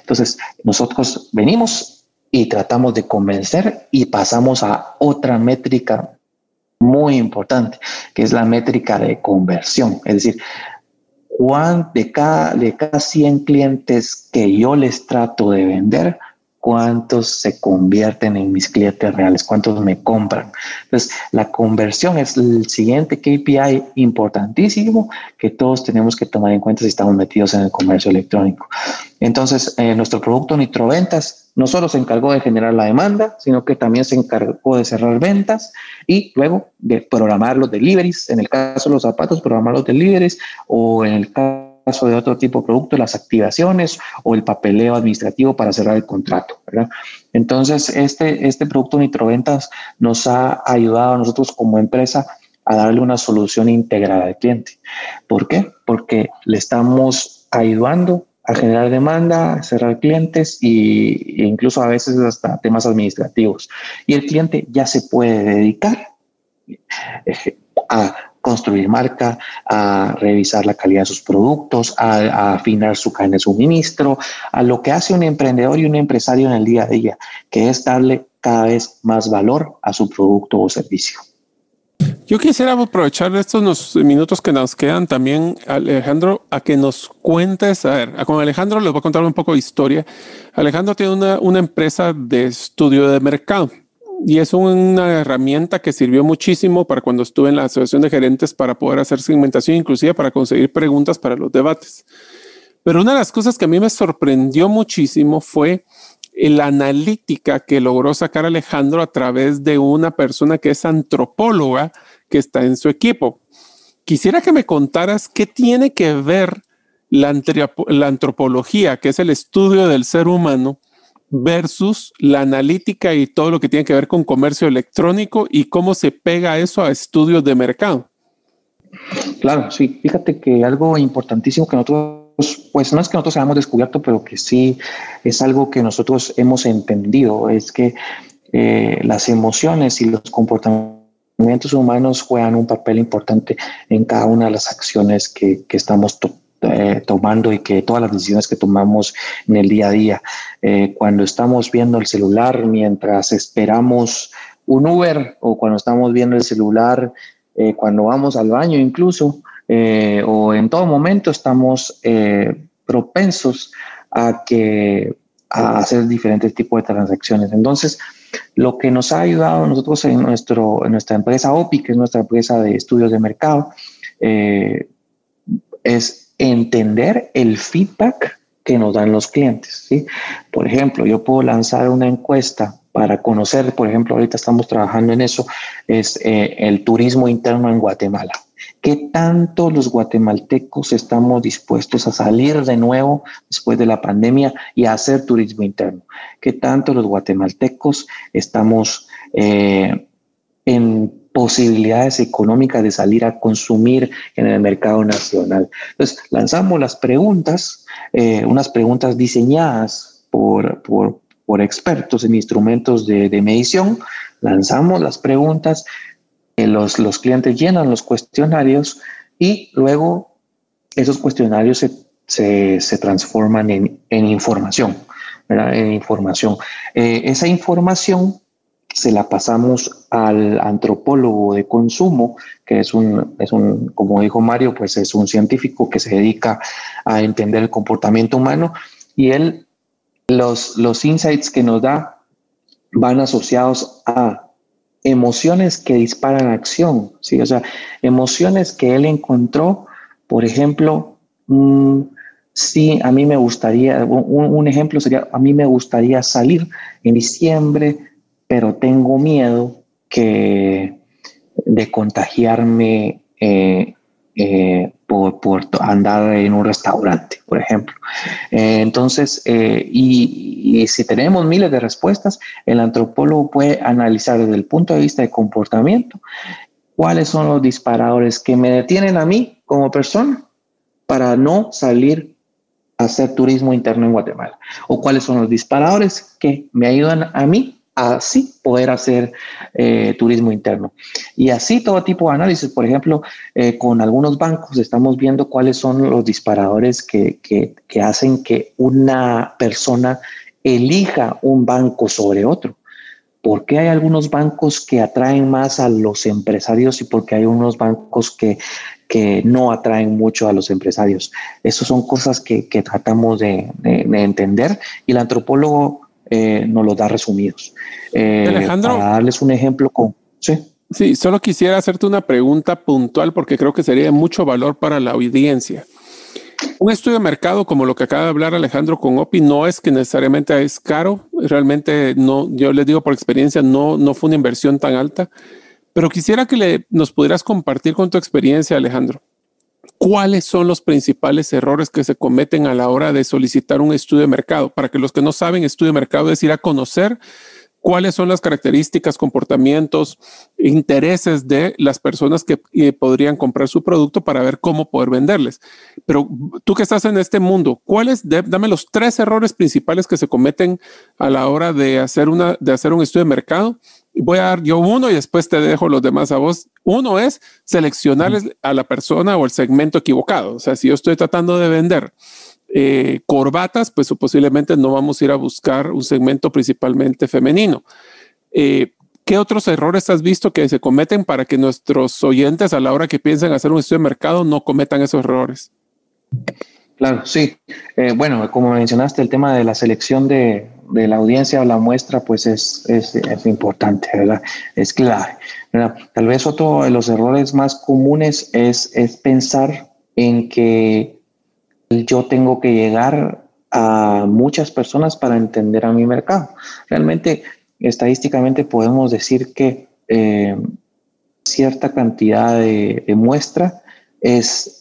Entonces, nosotros venimos y tratamos de convencer y pasamos a otra métrica muy importante, que es la métrica de conversión. Es decir, de cada, de cada 100 clientes que yo les trato de vender, cuántos se convierten en mis clientes reales, cuántos me compran. Entonces, la conversión es el siguiente KPI importantísimo que todos tenemos que tomar en cuenta si estamos metidos en el comercio electrónico. Entonces, eh, nuestro producto Nitroventas no solo se encargó de generar la demanda, sino que también se encargó de cerrar ventas y luego de programar los deliveries. En el caso de los zapatos, programar los deliveries o en el caso de otro tipo de producto, las activaciones o el papeleo administrativo para cerrar el contrato. Entonces, este, este producto Nitroventas nos ha ayudado a nosotros como empresa a darle una solución integrada al cliente. ¿Por qué? Porque le estamos ayudando a generar demanda, a cerrar clientes y, e incluso a veces hasta temas administrativos. Y el cliente ya se puede dedicar a construir marca, a revisar la calidad de sus productos, a, afinar su cadena de suministro, a lo que hace un emprendedor y un empresario en el día a día, que es darle cada vez más valor a su producto o servicio. Yo quisiera aprovechar estos minutos que nos quedan también, Alejandro, a que nos cuentes, a ver, con Alejandro les voy a contar un poco de historia. Alejandro tiene una, una empresa de estudio de mercado y es una herramienta que sirvió muchísimo para cuando estuve en la asociación de gerentes para poder hacer segmentación, inclusive para conseguir preguntas para los debates. Pero una de las cosas que a mí me sorprendió muchísimo fue la analítica que logró sacar Alejandro a través de una persona que es antropóloga que está en su equipo. Quisiera que me contaras qué tiene que ver la, antropología, que es el estudio del ser humano, versus la analítica y todo lo que tiene que ver con comercio electrónico y cómo se pega eso a estudios de mercado. Claro, sí. Fíjate que algo importantísimo que nosotros, pues no es que nosotros hayamos descubierto, pero que sí es algo que nosotros hemos entendido, es que eh, las emociones y los comportamientos humanos juegan un papel importante en cada una de las acciones que, que estamos eh, tomando y que todas las decisiones que tomamos en el día a día. Eh, cuando estamos viendo el celular mientras esperamos un Uber o cuando estamos viendo el celular eh, cuando vamos al baño incluso o en todo momento estamos propensos a que a hacer diferentes tipos de transacciones. Entonces, lo que nos ha ayudado nosotros en, nuestra empresa OPI, que es nuestra empresa de estudios de mercado, es entender el feedback que nos dan los clientes. ¿sí? Por ejemplo, yo puedo lanzar una encuesta para conocer, por ejemplo, ahorita estamos trabajando en eso, es eh, el turismo interno en Guatemala. ¿Qué tanto los guatemaltecos estamos dispuestos a salir de nuevo después de la pandemia y a hacer turismo interno? ¿Qué tanto los guatemaltecos estamos eh, en posibilidades económicas de salir a consumir en el mercado nacional. Entonces, lanzamos las preguntas, eh, unas preguntas diseñadas por, por, por, expertos en instrumentos de, de medición, lanzamos las preguntas, los, los clientes llenan los cuestionarios y luego esos cuestionarios se, se, se transforman en, en información, ¿verdad? en información. Eh, esa información se la pasamos al antropólogo de consumo, que es un, es un, como dijo Mario, pues es un científico que se dedica a entender el comportamiento humano y él, los, los insights que nos da van asociados a emociones que disparan acción, ¿sí? O sea, emociones que él encontró, por ejemplo, mm, sí, a mí me gustaría, un, ejemplo sería, a mí me gustaría salir en diciembre pero tengo miedo que de contagiarme eh, eh, por, andar en un restaurante, por ejemplo. Eh, entonces, y, si tenemos miles de respuestas, el antropólogo puede analizar desde el punto de vista de comportamiento cuáles son los disparadores que me detienen a mí como persona para no salir hacer turismo interno en Guatemala o cuáles son los disparadores que me ayudan a mí así poder hacer eh, turismo interno. Y así todo tipo de análisis, por ejemplo, eh, con algunos bancos estamos viendo cuáles son los disparadores que, que, hacen que una persona elija un banco sobre otro. ¿Por qué hay algunos bancos que atraen más a los empresarios y por qué hay unos bancos que, que no atraen mucho a los empresarios? Esas son cosas que, que tratamos de, de, de entender y el antropólogo eh, nos los da resumidos. Eh, Alejandro, para darles un ejemplo con... Sí. Sí, solo quisiera hacerte una pregunta puntual porque creo que sería de mucho valor para la audiencia. Un estudio de mercado como lo que acaba de hablar Alejandro con OPI no es que necesariamente es caro, realmente no, yo les digo por experiencia, no, no fue una inversión tan alta, pero quisiera que le, nos pudieras compartir con tu experiencia, Alejandro cuáles son los principales errores que se cometen a la hora de solicitar un estudio de mercado. Para que los que no saben, estudio de mercado es ir a conocer cuáles son las características, comportamientos, intereses de las personas que eh, podrían comprar su producto para ver cómo poder venderles. Pero tú que estás en este mundo, ¿cuáles? Dame los tres errores principales que se cometen a la hora de hacer, una, de hacer un estudio de mercado voy a dar yo uno y después te dejo los demás a vos. Uno es seleccionar a la persona o el segmento equivocado. O sea, si yo estoy tratando de vender eh, corbatas, pues posiblemente no vamos a ir a buscar un segmento principalmente femenino. Eh, ¿Qué otros errores has visto que se cometen para que nuestros oyentes a la hora que piensen hacer un estudio de mercado no cometan esos errores? Claro, sí. Eh, bueno, como mencionaste, el tema de la selección de, la audiencia o la muestra, pues es, importante, ¿verdad? Es clave. Tal vez otro de los errores más comunes es, es pensar en que yo tengo que llegar a muchas personas para entender a mi mercado. Realmente, estadísticamente podemos decir que eh, cierta cantidad de, muestra es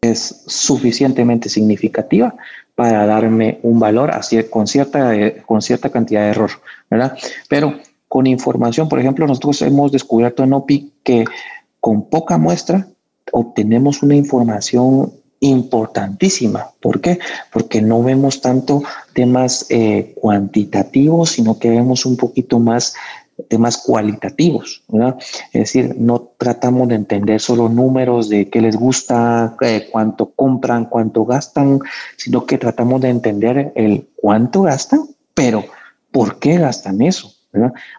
es suficientemente significativa para darme un valor con, cierta, con cierta cantidad de error, ¿verdad? Pero con información, por ejemplo, nosotros hemos descubierto en OPI que con poca muestra obtenemos una información importantísima. ¿Por qué? Porque no vemos tanto temas eh, cuantitativos, sino que vemos un poquito más temas cualitativos, ¿verdad? Es decir, no tratamos de entender solo números de qué les gusta, eh, cuánto compran, cuánto gastan, sino que tratamos de entender el cuánto gastan, pero ¿por qué gastan eso?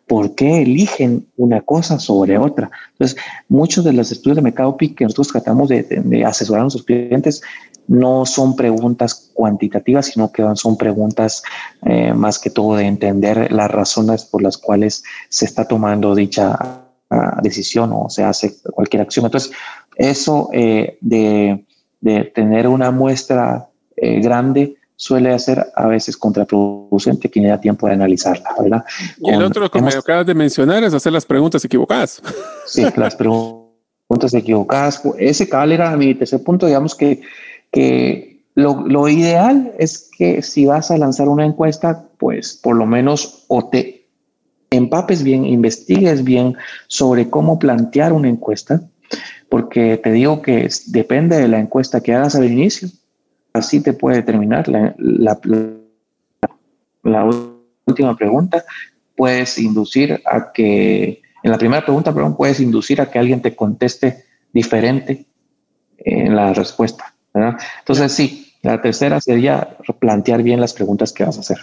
¿Por qué eligen una cosa sobre otra? Entonces, muchos de los estudios de mercado PIC que nosotros tratamos de, de asesorar a nuestros clientes no son preguntas cuantitativas, sino que son preguntas eh, más que todo de entender las razones por las cuales se está tomando dicha ah, decisión o se hace cualquier acción. Entonces, eso eh, de, tener una muestra eh, grande suele ser a veces contraproducente que no da tiempo de analizarla, ¿verdad? Y el otro que me acabas de mencionar es hacer las preguntas equivocadas. Sí, las preguntas equivocadas. Ese cabal era mi tercer punto, digamos que que lo, ideal es que si vas a lanzar una encuesta, pues por lo menos o te empapes bien, investigues bien sobre cómo plantear una encuesta, porque te digo que depende de la encuesta que hagas al inicio, así te puede determinar la, la, la última pregunta, puedes inducir a que, en la primera pregunta, perdón, puedes inducir a que alguien te conteste diferente en la respuesta. Entonces, sí, la tercera sería plantear bien las preguntas que vas a hacer.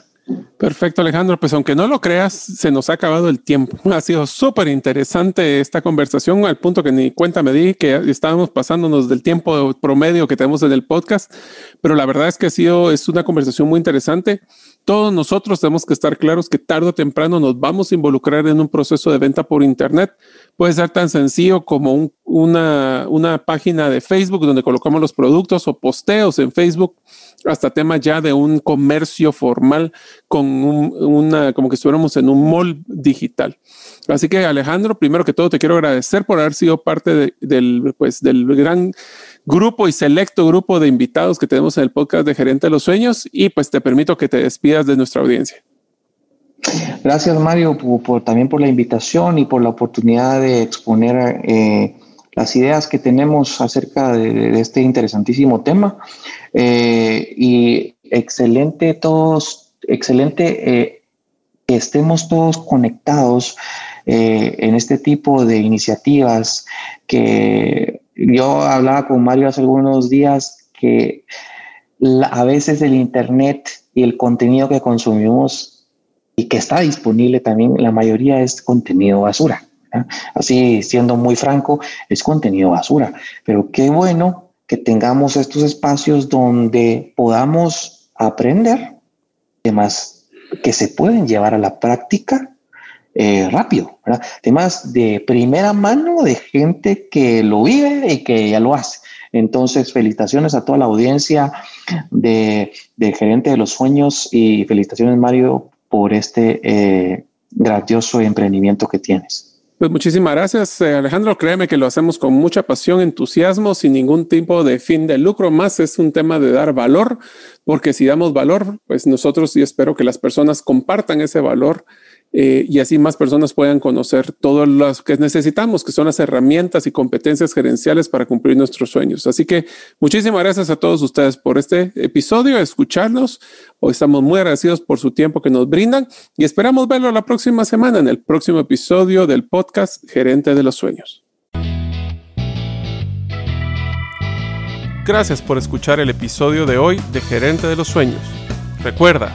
Perfecto, Alejandro. Pues aunque no lo creas, se nos ha acabado el tiempo. Ha sido súper interesante esta conversación al punto que ni cuenta me di que estábamos pasándonos del tiempo promedio que tenemos en el podcast, pero la verdad es que ha sido, es una conversación muy interesante. Todos nosotros tenemos que estar claros que tarde o temprano nos vamos a involucrar en un proceso de venta por Internet. Puede ser tan sencillo como una, una página de Facebook donde colocamos los productos o posteos en Facebook hasta temas ya de un comercio formal con una, como que estuviéramos en un mall digital. Así que Alejandro, primero que todo te quiero agradecer por haber sido parte del, pues, del gran grupo y selecto grupo de invitados que tenemos en el podcast de Gerente de los Sueños y pues te permito que te despidas de nuestra audiencia. Gracias Mario por, también por la invitación y por la oportunidad de exponer eh, las ideas que tenemos acerca de, este interesantísimo tema. Eh, y excelente todos, excelente eh, que estemos todos conectados en este tipo de iniciativas que yo hablaba con Mario hace algunos días que a veces el Internet y el contenido que consumimos y que está disponible también, la mayoría es contenido basura. Así, siendo muy franco, es contenido basura. Pero qué bueno que tengamos estos espacios donde podamos aprender temas que se pueden llevar a la práctica eh, rápido, temas de primera mano de gente que lo vive y que ya lo hace. Entonces, felicitaciones a toda la audiencia de, Gerente de los Sueños y felicitaciones, Mario, por este eh, grandioso emprendimiento que tienes. Pues muchísimas gracias, eh, Alejandro. Créeme que lo hacemos con mucha pasión, entusiasmo, sin ningún tipo de fin de lucro. Más es un tema de dar valor, porque si damos valor, pues nosotros y espero que las personas compartan ese valor eh, y así más personas puedan conocer todo lo que necesitamos, que son las herramientas y competencias gerenciales para cumplir nuestros sueños. Así que muchísimas gracias a todos ustedes por este episodio, escucharnos. Hoy estamos muy agradecidos por su tiempo que nos brindan y esperamos verlo la próxima semana en el próximo episodio del podcast Gerente de los Sueños. Gracias por escuchar el episodio de hoy de Gerente de los Sueños. Recuerda,